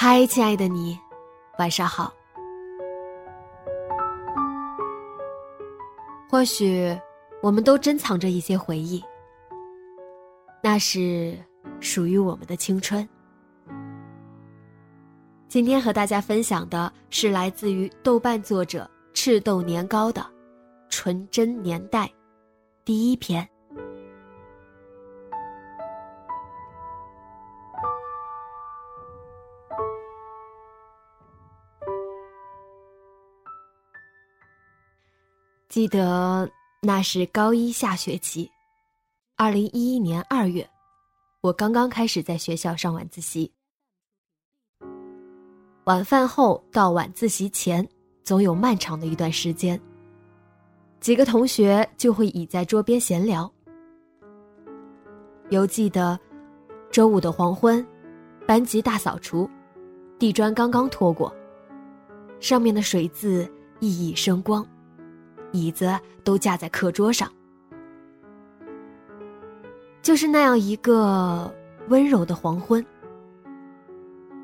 嗨，亲爱的你，晚上好。或许我们都珍藏着一些回忆，那是属于我们的青春。今天和大家分享的是来自于豆瓣作者赤豆年糕的《纯真年代》第一篇。记得那是高一下学期，二零一一年二月，我刚刚开始在学校上晚自习。晚饭后到晚自习前，总有漫长的一段时间，几个同学就会倚在桌边闲聊。犹记得周五的黄昏，班级大扫除，地砖刚刚拖过，上面的水渍熠熠生光。椅子都架在课桌上，就是那样一个温柔的黄昏。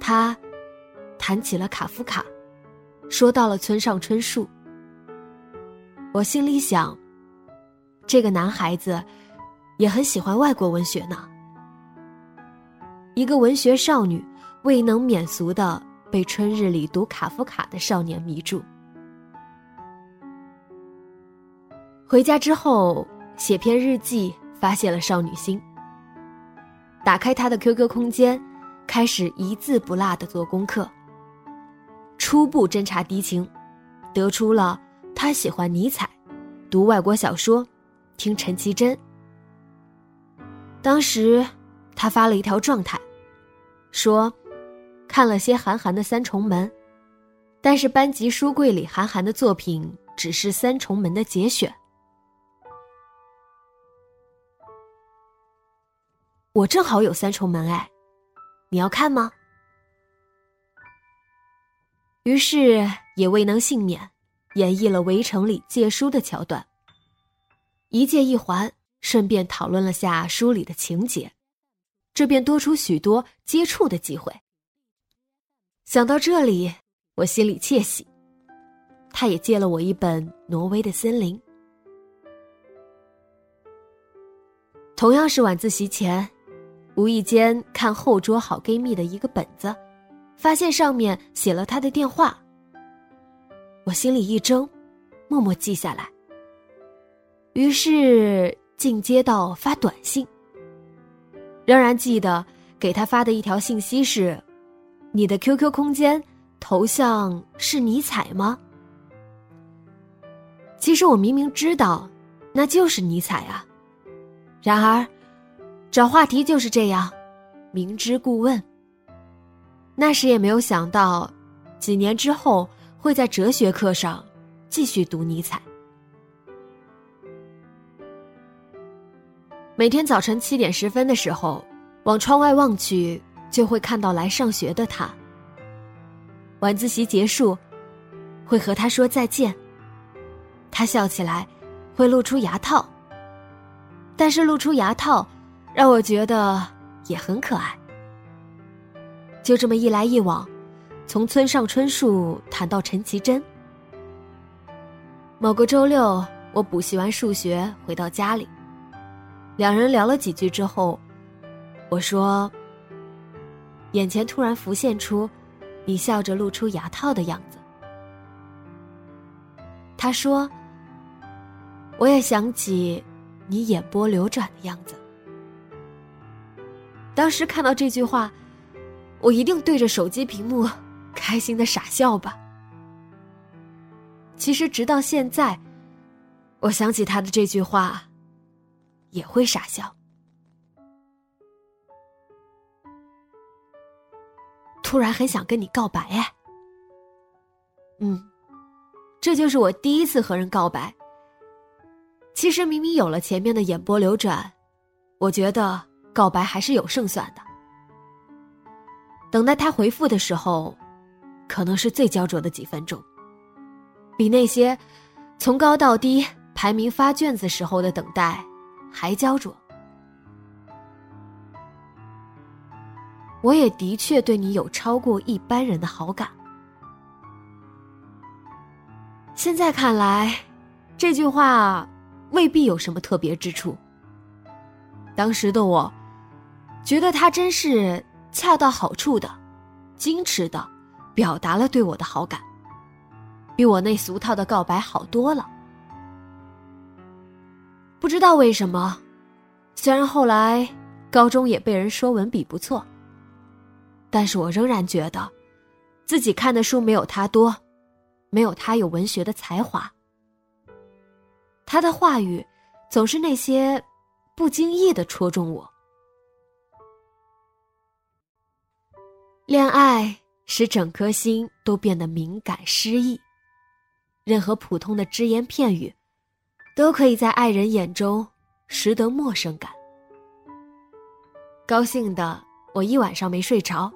他谈起了卡夫卡，说到了村上春树。我心里想，这个男孩子也很喜欢外国文学呢。一个文学少女未能免俗的被春日里读卡夫卡的少年迷住。回家之后写篇日记，发泄了少女心。打开他的 QQ 空间，开始一字不落的做功课。初步侦查敌情，得出了他喜欢尼采，读外国小说，听陈绮贞。当时他发了一条状态，说看了些韩寒的《三重门》，但是班级书柜里韩寒的作品只是《三重门》的节选。我正好有三重门哎，你要看吗？于是也未能幸免，演绎了《围城》里借书的桥段，一借一还，顺便讨论了下书里的情节，这便多出许多接触的机会。想到这里，我心里窃喜。他也借了我一本《挪威的森林》，同样是晚自习前。无意间看后桌好闺蜜的一个本子，发现上面写了她的电话。我心里一怔，默默记下来。于是进阶到发短信。仍然记得给他发的一条信息是：“你的 QQ 空间头像是尼采吗？”其实我明明知道，那就是尼采啊。然而。找话题就是这样，明知故问。那时也没有想到，几年之后会在哲学课上继续读尼采。每天早晨七点十分的时候，往窗外望去，就会看到来上学的他。晚自习结束，会和他说再见。他笑起来，会露出牙套。但是露出牙套。让我觉得也很可爱。就这么一来一往，从村上春树谈到陈绮贞。某个周六，我补习完数学回到家里，两人聊了几句之后，我说：“眼前突然浮现出你笑着露出牙套的样子。”他说：“我也想起你眼波流转的样子。”当时看到这句话，我一定对着手机屏幕 开心的傻笑吧。其实直到现在，我想起他的这句话，也会傻笑。突然很想跟你告白哎。嗯，这就是我第一次和人告白。其实明明有了前面的眼波流转，我觉得告白还是有胜算的。等待他回复的时候，可能是最焦灼的几分钟，比那些从高到低排名发卷子时候的等待还焦灼。我也的确对你有超过一般人的好感。现在看来，这句话未必有什么特别之处。当时的我，觉得他真是恰到好处的、矜持的表达了对我的好感，比我那俗套的告白好多了。不知道为什么，虽然后来高中也被人说文笔不错。但是我仍然觉得，自己看的书没有他多，没有他有文学的才华。他的话语，总是那些不经意的戳中我。恋爱使整颗心都变得敏感失意，任何普通的只言片语，都可以在爱人眼中识得陌生感。高兴的我一晚上没睡着。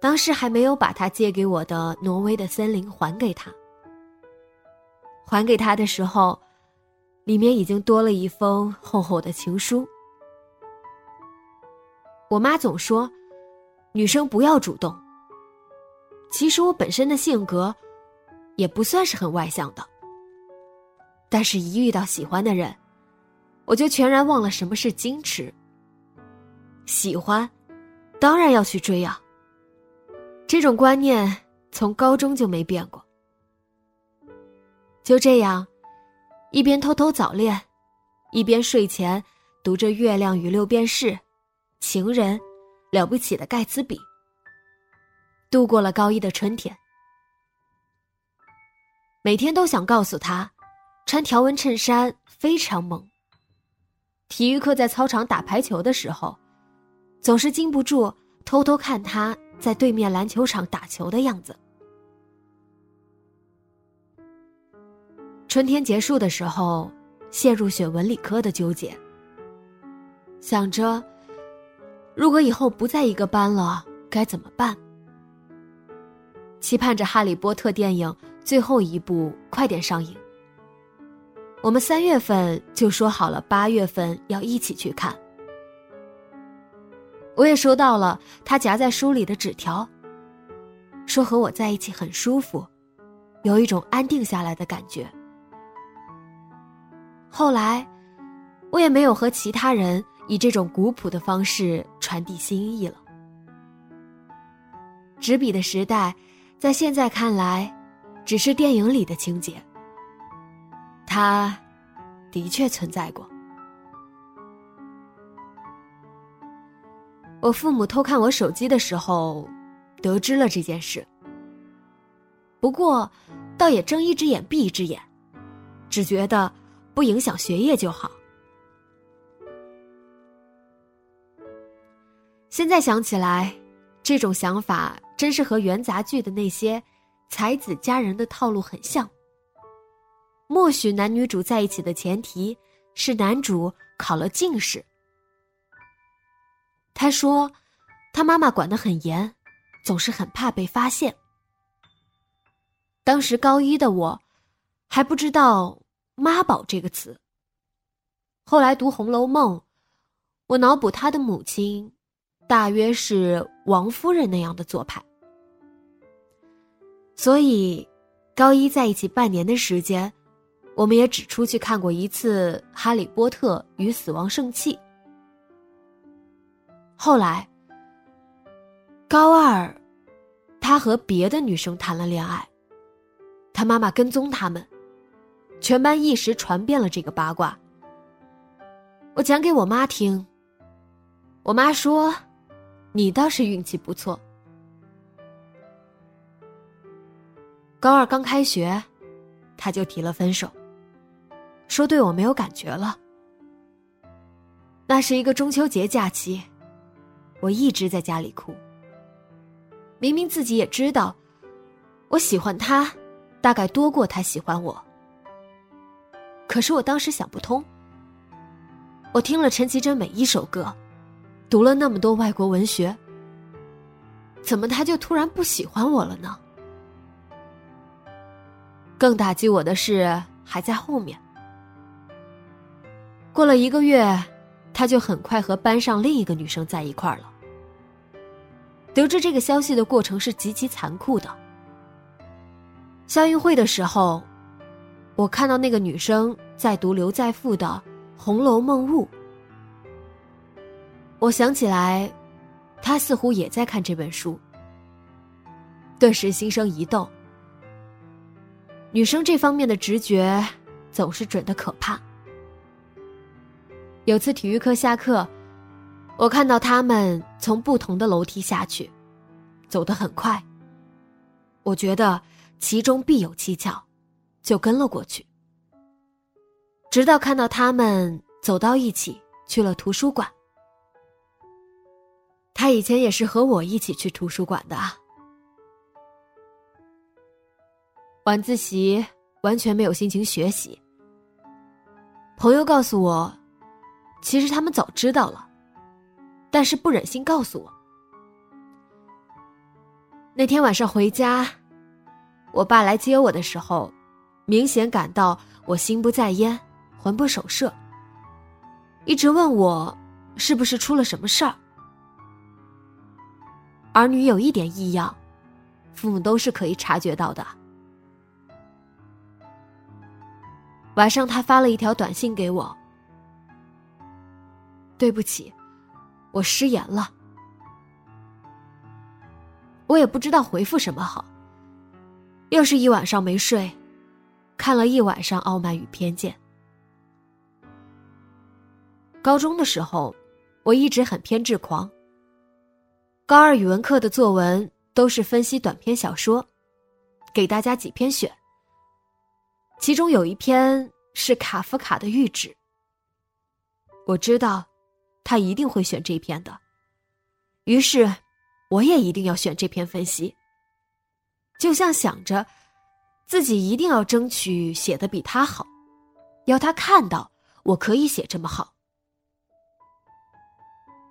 当时还没有把他借给我的挪威的森林还给他。还给他的时候，里面已经多了一封厚厚的情书。我妈总说，女生不要主动。其实我本身的性格，也不算是很外向的。但是，一遇到喜欢的人，我就全然忘了什么是矜持。喜欢，当然要去追啊。这种观念从高中就没变过。就这样，一边偷偷早恋，一边睡前读着《月亮与六便士》《情人》《了不起的盖茨比》，度过了高一的春天。每天都想告诉他，穿条纹衬衫非常猛。体育课在操场打排球的时候，总是禁不住偷偷看他。在对面篮球场打球的样子。春天结束的时候，陷入选文理科的纠结，想着如果以后不在一个班了，该怎么办？期盼着《哈利波特》电影最后一部快点上映。我们三月份就说好了，八月份要一起去看。我也收到了他夹在书里的纸条，说和我在一起很舒服，有一种安定下来的感觉。后来，我也没有和其他人以这种古朴的方式传递心意了。纸笔的时代，在现在看来，只是电影里的情节。它，的确存在过。我父母偷看我手机的时候，得知了这件事。不过，倒也睁一只眼闭一只眼，只觉得不影响学业就好。现在想起来，这种想法真是和元杂剧的那些才子佳人的套路很像。默许男女主在一起的前提是男主考了进士。他说：“他妈妈管得很严，总是很怕被发现。当时高一的我，还不知道‘妈宝’这个词。后来读《红楼梦》，我脑补他的母亲，大约是王夫人那样的做派。所以，高一在一起半年的时间，我们也只出去看过一次《哈利波特与死亡圣器》。”后来，高二，他和别的女生谈了恋爱，他妈妈跟踪他们，全班一时传遍了这个八卦。我讲给我妈听，我妈说：“你倒是运气不错。”高二刚开学，他就提了分手，说对我没有感觉了。那是一个中秋节假期，我一直在家里哭。明明自己也知道，我喜欢他，大概多过他喜欢我。可是我当时想不通。我听了陈绮贞每一首歌，读了那么多外国文学，怎么他就突然不喜欢我了呢？更打击我的是还在后面。过了一个月，他就很快和班上另一个女生在一块儿了。得知这个消息的过程是极其残酷的。校运会的时候，我看到那个女生在读刘在富的《红楼梦雾》，我想起来，她似乎也在看这本书，顿时心生疑窦。女生这方面的直觉总是准的可怕。有次体育课下课，我看到他们从不同的楼梯下去，走得很快。我觉得其中必有蹊跷，就跟了过去。直到看到他们走到一起去了图书馆。他以前也是和我一起去图书馆的。晚自习完全没有心情学习。朋友告诉我，其实他们早知道了，但是不忍心告诉我。那天晚上回家，我爸来接我的时候，明显感到我心不在焉，魂不守舍，一直问我是不是出了什么事儿。儿女有一点异样，父母都是可以察觉到的。晚上，他发了一条短信给我：“对不起，我失言了。”我也不知道回复什么好。又是一晚上没睡，看了一晚上《傲慢与偏见》。高中的时候，我一直很偏执狂。高二语文课的作文都是分析短篇小说，给大家几篇选。其中有一篇是卡夫卡的《谕旨》，我知道，他一定会选这篇的，于是，我也一定要选这篇分析。就像想着，自己一定要争取写的比他好，要他看到我可以写这么好。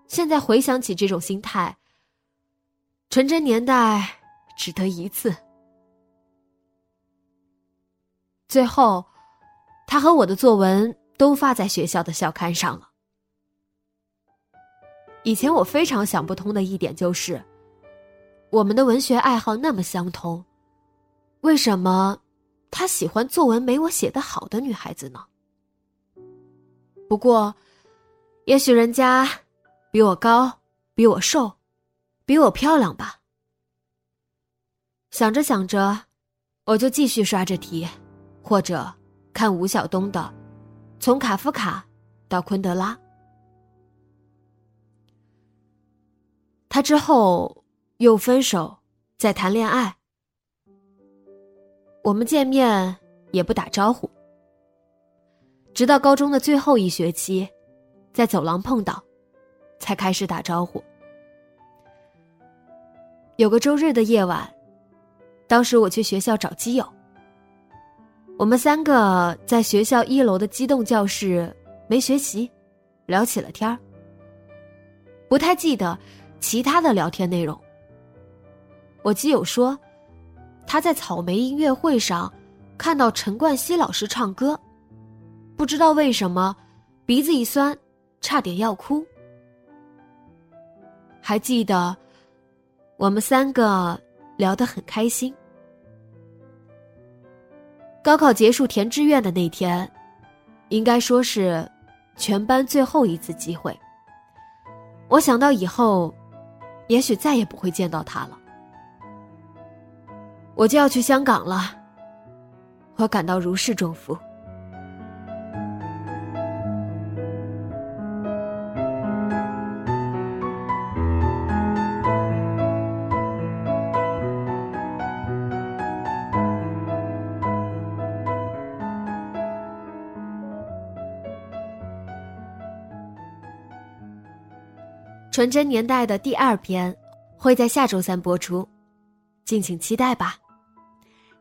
现在回想起这种心态，纯真年代只得一次。最后，他和我的作文都发在学校的校刊上了。以前我非常想不通的一点就是，我们的文学爱好那么相同，为什么他喜欢作文没我写的好的女孩子呢？不过，也许人家比我高，比我瘦，比我漂亮吧。想着想着，我就继续刷着题。或者看吴晓东的《从卡夫卡到昆德拉》，他之后又分手，再谈恋爱。我们见面也不打招呼，直到高中的最后一学期，在走廊碰到，才开始打招呼。有个周日的夜晚，当时我去学校找基友。我们三个在学校一楼的机动教室没学习，聊起了天儿。不太记得其他的聊天内容。我基友说，他在草莓音乐会上看到陈冠希老师唱歌，不知道为什么鼻子一酸，差点要哭。还记得我们三个聊得很开心。高考结束填志愿的那天，应该说是全班最后一次机会。我想到以后，也许再也不会见到他了。我就要去香港了，我感到如释重负。纯真年代的第二篇会在下周三播出，敬请期待吧。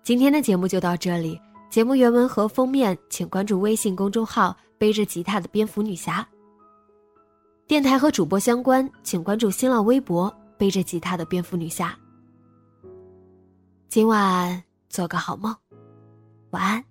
今天的节目就到这里，节目原文和封面请关注微信公众号“背着吉他的蝙蝠女侠”。电台和主播相关，请关注新浪微博“背着吉他的蝙蝠女侠”。今晚做个好梦，晚安。